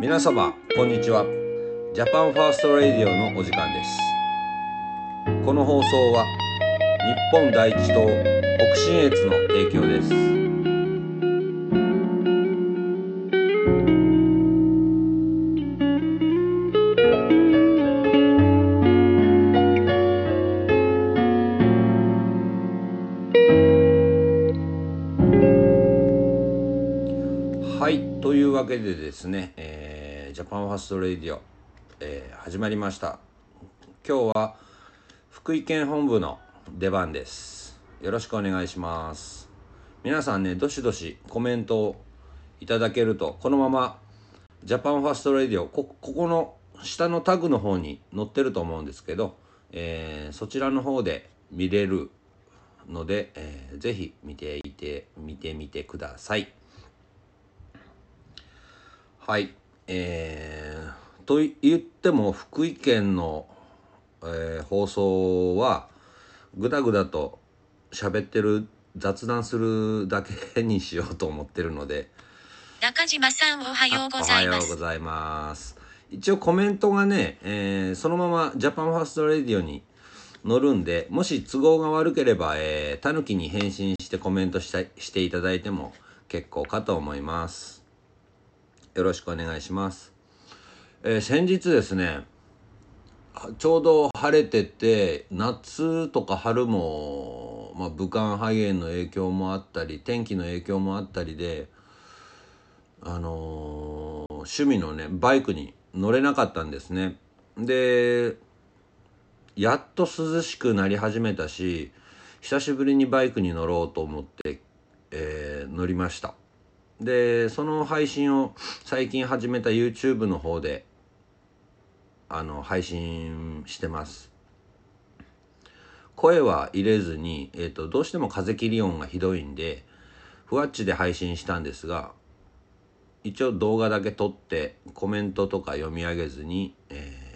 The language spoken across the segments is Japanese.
皆様こんにちは。 Japan First Radio のお時間です。この放送は日本第一党北信越の提供です。はいというわけでですね、えー Japan First Radio、えー始まりました。今日は福井県本部の出番です。よろしくお願いします。皆さんねどしどしコメントをいただけるとこのまま Japan First Radio こここの下のタグの方に載ってると思うんですけど、えーそちらの方で見れるので、えーぜひ見ていて見てみてください。はい、えー、と言っても福井県の、えー放送はぐだぐだと喋ってる雑談するだけにしようと思ってるので。中島さんおはようございます。おはようご。ざいます。一応コメントがね、えーそのまま Japan First Radio に載るんでもし都合が悪ければ、えー、たぬきに返信してコメントしたしていただいても結構かと思いますよろしくお願いします。えー先日ですね、ちょうど晴れてて、夏とか春も、まあ、武漢肺炎の影響もあったり、天気の影響もあったりで、あのー趣味のね、バイクに乗れなかったんですね。で、やっと涼しくなり始めたし、久しぶりにバイクに乗ろうと思って、えー乗りました。でその配信を最近始めた YouTube の方であの配信してます。声は入れずに、えー、とどうしても風切り音がひどいんでふわっちで配信したんですが一応動画だけ撮ってコメントとか読み上げずに、えー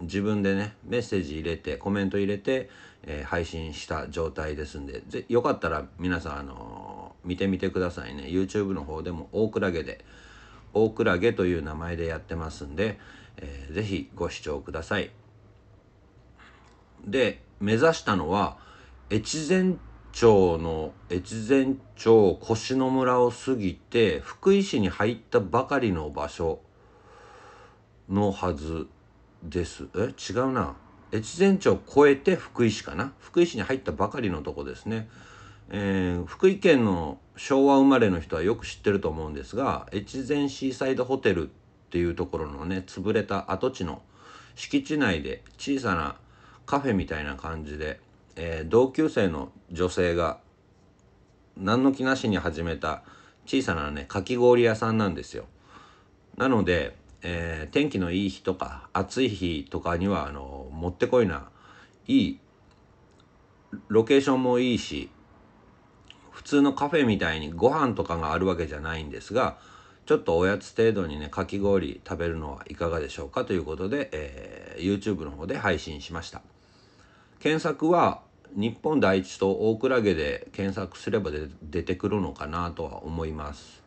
自分でねメッセージ入れてコメント入れて、えー配信した状態ですんでぜよかったら皆さん、あの見てみてくださいね。YouTube の方でも大クラゲで大クラゲという名前でやってますんで、えーぜひご視聴ください。で目指したのは越前町の越前町越野村を過ぎて福井市に入ったばかりの場所のはずです。え？違うな。越前町を越えて福井市かな？福井市に入ったばかりのとこですね、えー福井県の昭和生まれの人はよく知ってると思うんですが越前シーサイドホテルっていうところのね潰れた跡地の敷地内で小さなカフェみたいな感じで、えー同級生の女性が何の気なしに始めた小さなねかき氷屋さんなんですよ。なので、えー天気のいい日とか暑い日とかにはあのもってこいないいロケーションもいいし普通のカフェみたいにご飯とかがあるわけじゃないんですがちょっとおやつ程度にねかき氷食べるのはいかがでしょうかということで、えー YouTube の方で配信しました。検索は日本第一と大クラゲで検索すれば出てくるのかなとは思います。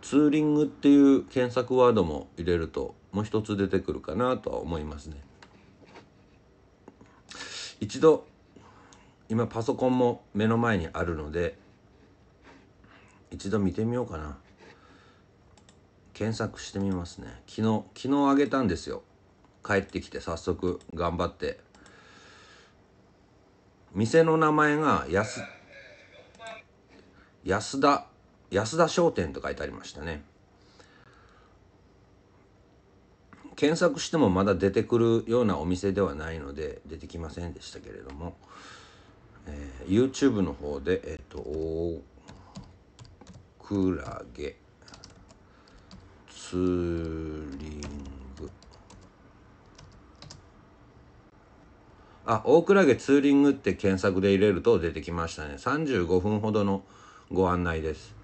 ツーリングっていう検索ワードも入れるともう一つ出てくるかなとは思いますね。一度今パソコンも目の前にあるので一度見てみようかな。検索してみますね。昨日昨日あげたんですよ。帰ってきて早速頑張って。店の名前が安安田安田商店と書いてありましたね。検索してもまだ出てくるようなお店ではないので出てきませんでしたけれども、えー YouTube の方でえっ、と大クラゲツーリング。あ大クラゲツーリングって検索で入れると出てきましたね。35分ほどのご案内です。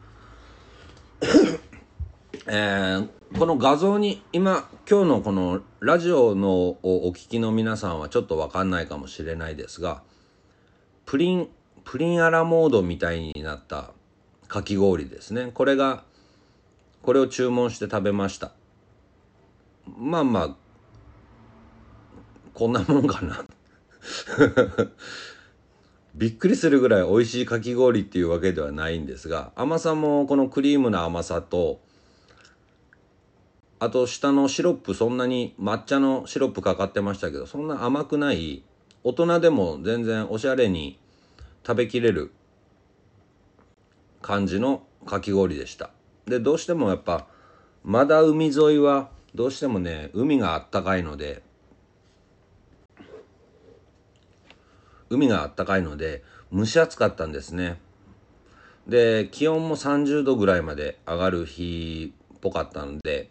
えーこの画像に今今日のこのラジオのお聞きの皆さんはちょっと分かんないかもしれないですがプリンプリンアラモードみたいになったかき氷ですね。これがこれを注文して食べました。まあまあこんなもんかな。びっくりするぐらい美味しいかき氷っていうわけではないんですが甘さもこのクリームの甘さとあと下のシロップそんなに抹茶のシロップかかってましたけどそんな甘くない大人でも全然おしゃれに食べきれる感じのかき氷でした。でどうしてもやっぱまだ海沿いはどうしてもね海があったかいので海があったかいので蒸し暑かったんですね。で気温も30度ぐらいまで上がる日っぽかったので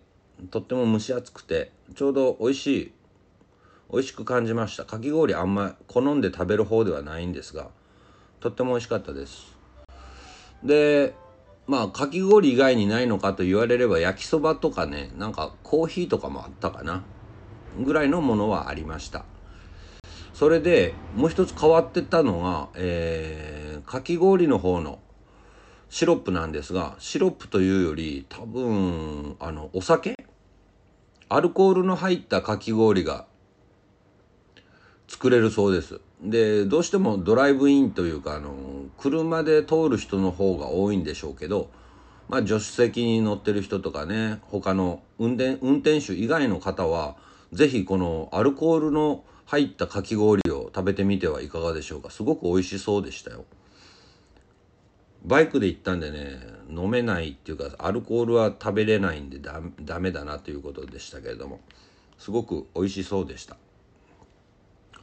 とっても蒸し暑くてちょうど美味しい美味しく感じました。かき氷あんま好んで食べる方ではないんですがとっても美味しかったです。でまあかき氷以外にないのかと言われれば焼きそばとかねなんかコーヒーとかもあったかなぐらいのものはありました。それでもう一つ変わってたのが、えー、かき氷の方のシロップなんですがシロップというより多分あのお酒？アルコールの入ったかき氷が作れるそうです。でどうしてもドライブインというかあの車で通る人の方が多いんでしょうけどまあ助手席に乗ってる人とかね他の運転運転手以外の方は是非このアルコールの入ったかき氷を食べてみてはいかがでしょうか。すごく美味しそうでしたよ。バイクで行ったんでね飲めないっていうかアルコールは食べれないんでダダメだなということでしたけれどもすごく美味しそうでした。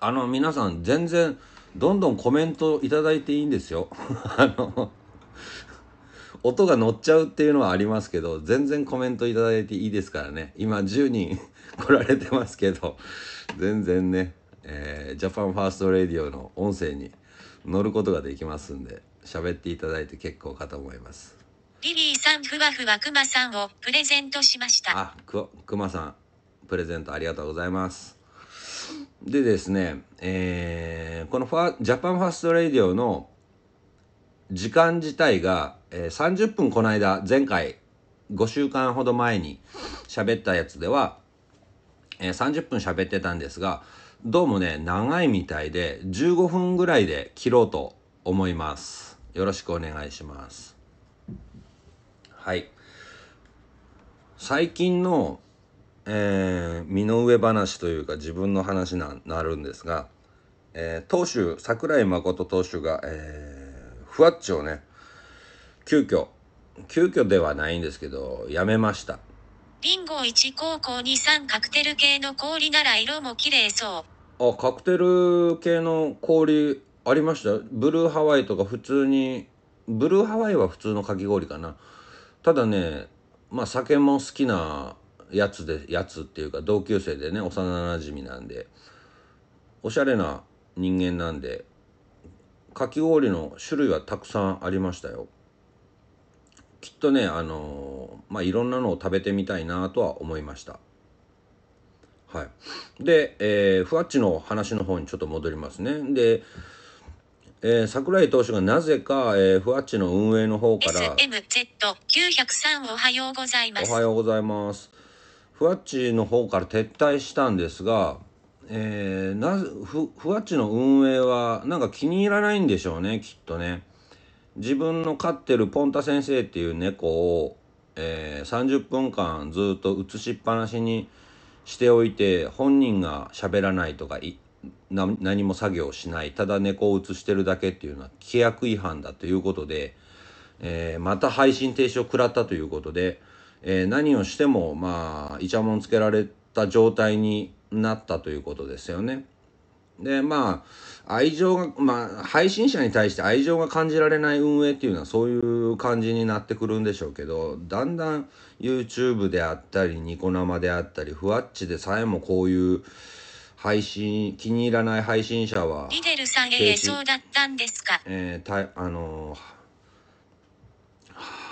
あの皆さん全然どんどんコメントいただいていいんですよ。あの音が乗っちゃうっていうのはありますけど全然コメントいただいていいですからね。今10人来られてますけど全然ね、えー、 Japan First Radio の音声に乗ることができますんで喋っていただいて結構かと思います。リリーさんふわふわくまさんをプレゼントしました。あくくまさんプレゼントありがとうございますでですね、えー、このファ Japan First Radio の時間自体が、えー、30分この間前回5週間ほど前に喋ったやつでは、えー、30分喋ってたんですがどうもね長いみたいで15分ぐらいで切ろうと思います。よろしくお願いします。はい。最近のえー、身の上話というか自分の話になるんですが、えー、投手櫻井誠投手が、えー、ふわっちをね急遽急遽ではないんですけどやめました。リンゴ1高校23カクテル系の氷なら色も綺麗そう。あカクテル系の氷ありました？ブルーハワイとか普通にブルーハワイは普通のかき氷かな。ただねまあ酒も好きなやつでやつっていうか同級生でね幼なじみなんでおしゃれな人間なんでかき氷の種類はたくさんありましたよ。きっとねあのまあいろんなのを食べてみたいなとは思いました。はい。で、えー、ふわっちの話の方にちょっと戻りますね。でえー、桜井投手がなぜか、えー、ふわっちの運営の方から SMZ903 おはようございます。おはようございますふわっちの方から撤退したんですが、えー、なふふわっちの運営はなんか気に入らないんでしょうねきっとね。自分の飼ってるポンタ先生っていう猫を、えー、30分間ずっと映しっぱなしにしておいて本人が喋らないとかいな何も作業しないただ猫を映してるだけっていうのは規約違反だということで、えー、また配信停止を食らったということで、えー、何をしてもまあイチャモンつけられた状態になったということですよね。でまあ愛情がまあ配信者に対して愛情が感じられない運営っていうのはそういう感じになってくるんでしょうけどだんだん YouTube であったりニコ生であったりふわっちでさえもこういう配信気に入らない配信者はリデルさんへそうだったんですか？えー、たあのー、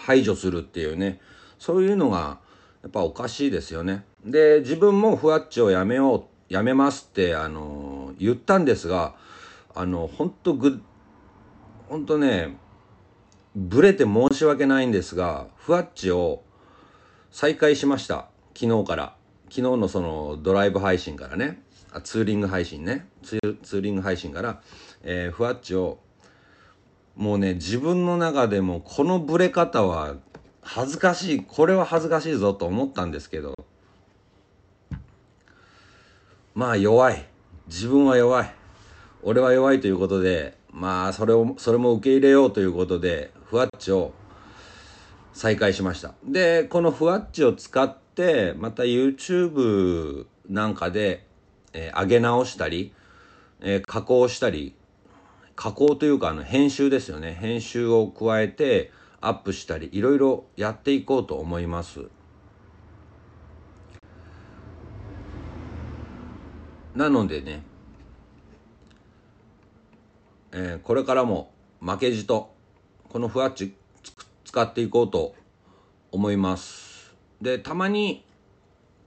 排除するっていうねそういうのがやっぱおかしいですよね。で自分もふわっちをやめようやめますってあの言ったんですがあの本当ぐ本当ねブレて申し訳ないんですがふわっちを再開しました。昨日から。昨日のそのドライブ配信からね。あツーリング配信ね。ツーリング配信から、えー、ふわっちをもうね自分の中でもこのブレ方は恥ずかしい。これは恥ずかしいぞと思ったんですけど。まあ弱い。自分は弱い。俺は弱いということでまあそれをそれも受け入れようということでふわっちを再開しました。でこのふわっちを使ってまた YouTube なんかで、えー上げ直したり、えー加工したり。加工というかあの編集ですよね。編集を加えてアップしたりいろいろやっていこうと思います。なのでね、えーこれからも負けじとこのふわっち使っていこうと思います。でたまに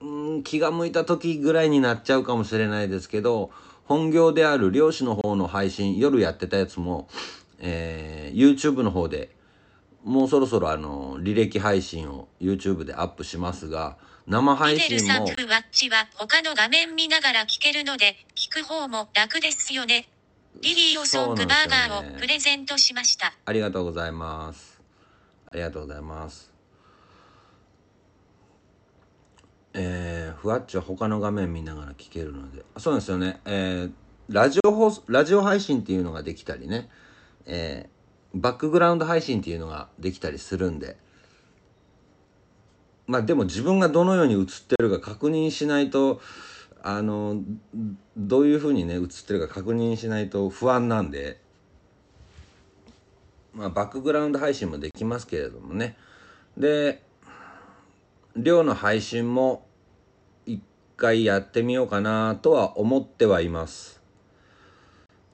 うん気が向いた時ぐらいになっちゃうかもしれないですけど本業である漁師の方の配信夜やってたやつも、えー YouTube の方でもうそろそろあの履歴配信を YouTube でアップしますが生配ミデル信もさんふわっちは他の画面見ながら聞けるので、聞く方も楽ですよね。リリーオソングバーガーをプレゼントしました。ありがとうございます。ありがとうございます。えー、ふわっちは他の画面見ながら聞けるので。あそうですよね。えー、ラジオ放送ラジオ配信っていうのができたりね。えー、バックグラウンド配信っていうのができたりするんで。まあでも自分がどのように映ってるか確認しないとあのどういうふうにね映ってるか確認しないと不安なんで。まあ、バックグラウンド配信もできますけれどもね。で寮の配信も一回やってみようかなとは思ってはいます。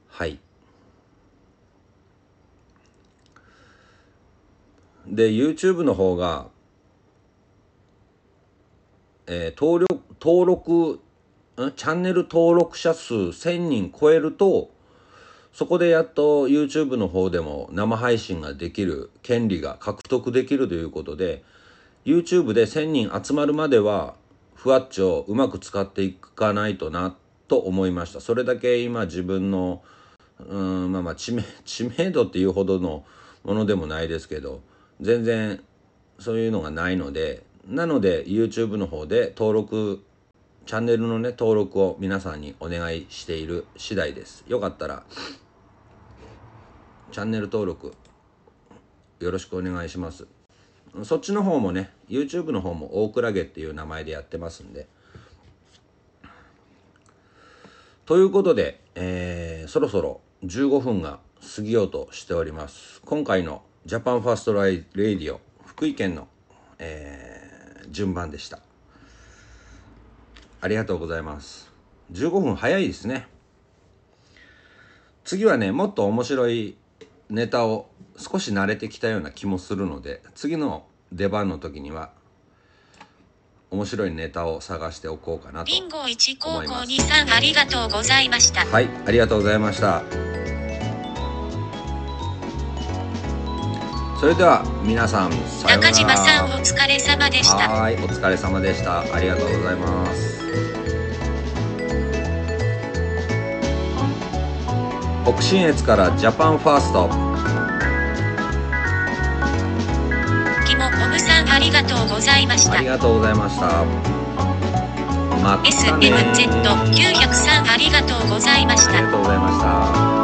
はい。で YouTube の方が、えー登録登録チャンネル登録者数1000人超えるとそこでやっと YouTube の方でも生配信ができる権利が獲得できるということで YouTube で1000人集まるまではふわっちをうまく使っていかないとなと思いました。それだけ今自分のうんまあまあ知名知名度っていうほどのものでもないですけど全然そういうのがないのでなので YouTube の方で登録チャンネルのね登録を皆さんにお願いしている次第です。よかったらチャンネル登録よろしくお願いします。そっちの方もね YouTube の方も大倉家っていう名前でやってますんで。ということで、えーそろそろ15分が過ぎようとしております。今回のジャパンファーストライレディオ福井県の、えー順番でした。ありがとうございます。15分早いですね。次はねもっと面白いネタを少し慣れてきたような気もするので次の出番の時には面白いネタを探しておこうかなとリンゴ1高校2さんありがとうございました。はいありがとうございましたそれでは皆さんさようなら。中島さんお疲れ様でした。はーいお疲れ様でした。ありがとうございます。北信越からジャパンファースト。キモコムさんありがとうございました。あり。がとうございました。またね SMZ903 ありがとうございました。あり。がとうございました